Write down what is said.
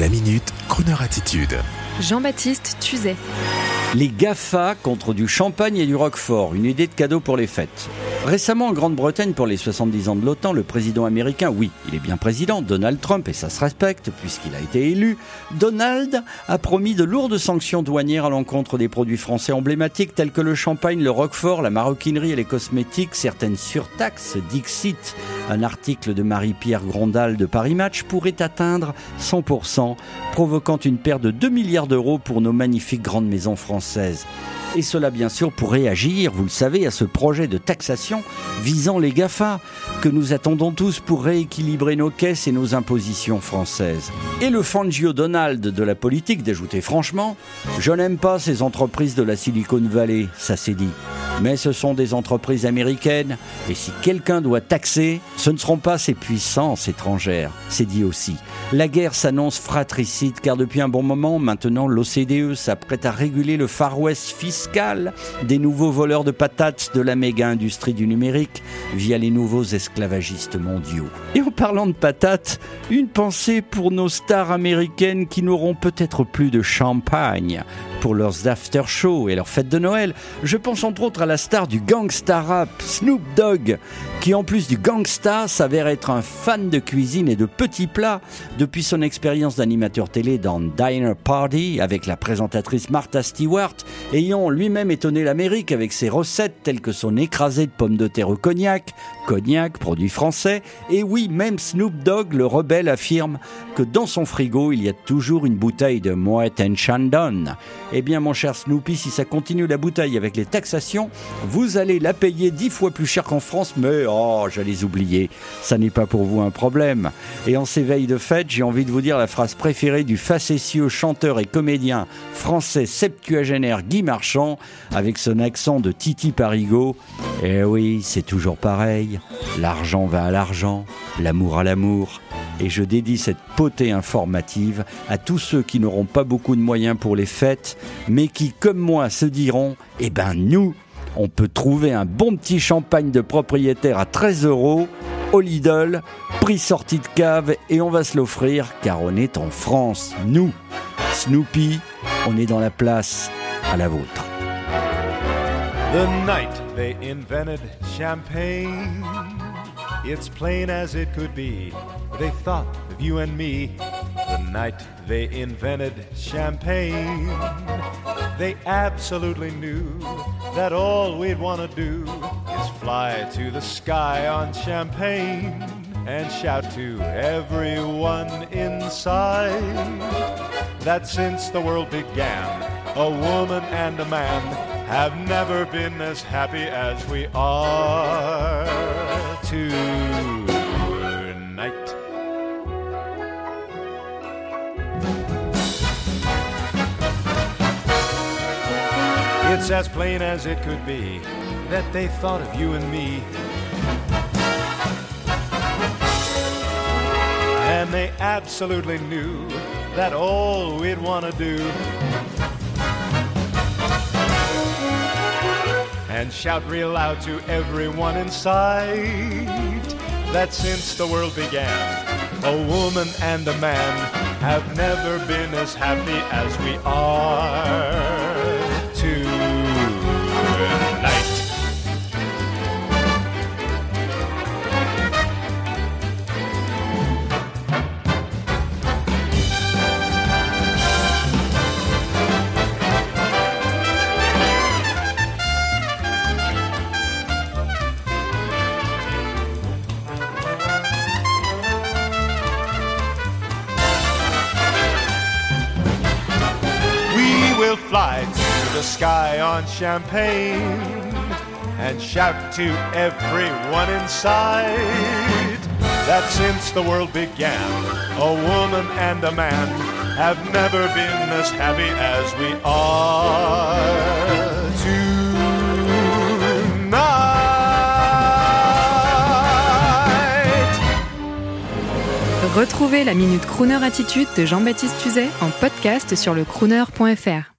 La minute, Kroneur attitude. Jean-Baptiste Tuzet. Les GAFA contre du champagne et du roquefort, une idée de cadeau pour les fêtes. Récemment en Grande-Bretagne, pour les 70 ans de l'OTAN, le président américain, oui, il est bien président, Donald Trump, et ça se respecte puisqu'il a été élu, Donald a promis de lourdes sanctions douanières à l'encontre des produits français emblématiques tels que le champagne, le roquefort, la maroquinerie et les cosmétiques, certaines surtaxes, Dixit, un article de Marie-Pierre Grondal de Paris Match, pourrait atteindre 100%, provoquant une perte de 2 milliards d'euros pour nos magnifiques grandes maisons françaises. Et cela bien sûr pour réagir, vous le savez, à ce projet de taxation visant les GAFA, que nous attendons tous pour rééquilibrer nos caisses et nos impositions françaises. Et le Fangio Donald de la politique d'ajouter franchement, je n'aime pas ces entreprises de la Silicon Valley, ça s'est dit. Mais ce sont des entreprises américaines, et si quelqu'un doit taxer, ce ne seront pas ces puissances étrangères, c'est dit aussi. La guerre s'annonce fratricide car depuis un bon moment, maintenant, l'OCDE s'apprête à réguler le Far West fiscal des nouveaux voleurs de patates de la méga-industrie du numérique via les nouveaux esclavagistes mondiaux. Et en parlant de patates, une pensée pour nos stars américaines qui n'auront peut-être plus de champagne pour leurs after-shows et leurs fêtes de Noël. Je pense entre autres à la star du gangsta rap, Snoop Dogg, qui en plus du gangsta s'avère être un fan de cuisine et de petits plats depuis son expérience d'animateur télé dans Diner Party avec la présentatrice Martha Stewart, ayant lui-même étonné l'Amérique avec ses recettes telles que son écrasé de pommes de terre au cognac, cognac, produit français, et oui, même Snoop Dogg, le rebelle, affirme que dans son frigo, il y a toujours une bouteille de Moet Chandon. Eh bien, mon cher Snoopy, si ça continue la bouteille avec les taxations, vous allez la payer dix fois plus cher qu'en France, mais oh, j'allais oublier, ça n'est pas pour vous un problème. Et en ces veilles de fête, j'ai envie de vous dire la phrase préférée du facétieux chanteur et comédien français septuagénaire Guy Marchand, avec son accent de Titi Parigo. Eh oui, c'est toujours pareil, l'argent va à l'argent, l'amour à l'amour et je dédie cette potée informative à tous ceux qui n'auront pas beaucoup de moyens pour les fêtes, mais qui, comme moi, se diront Eh ben, nous, on peut trouver un bon petit champagne de propriétaire à 13 euros au Lidl, prix sorti de cave, et on va se l'offrir car on est en France. Nous, Snoopy, on est dans la place à la vôtre. The night they invented champagne. It's plain as it could be. They thought of you and me. The night they invented champagne. They absolutely knew that all we'd want to do is fly to the sky on champagne and shout to everyone inside that since the world began, a woman and a man have never been as happy as we are It's as plain as it could be that they thought of you and me. And they absolutely knew that all we'd want to do and shout real loud to everyone in sight that since the world began, a woman and a man have never been as happy as we are fly to the sky on champagne and shout to everyone inside that since the world began, a woman and a man have never been as happy as we are Retrouvez la Minute Crooner Attitude de Jean-Baptiste Tuzet en podcast sur le crooner.fr.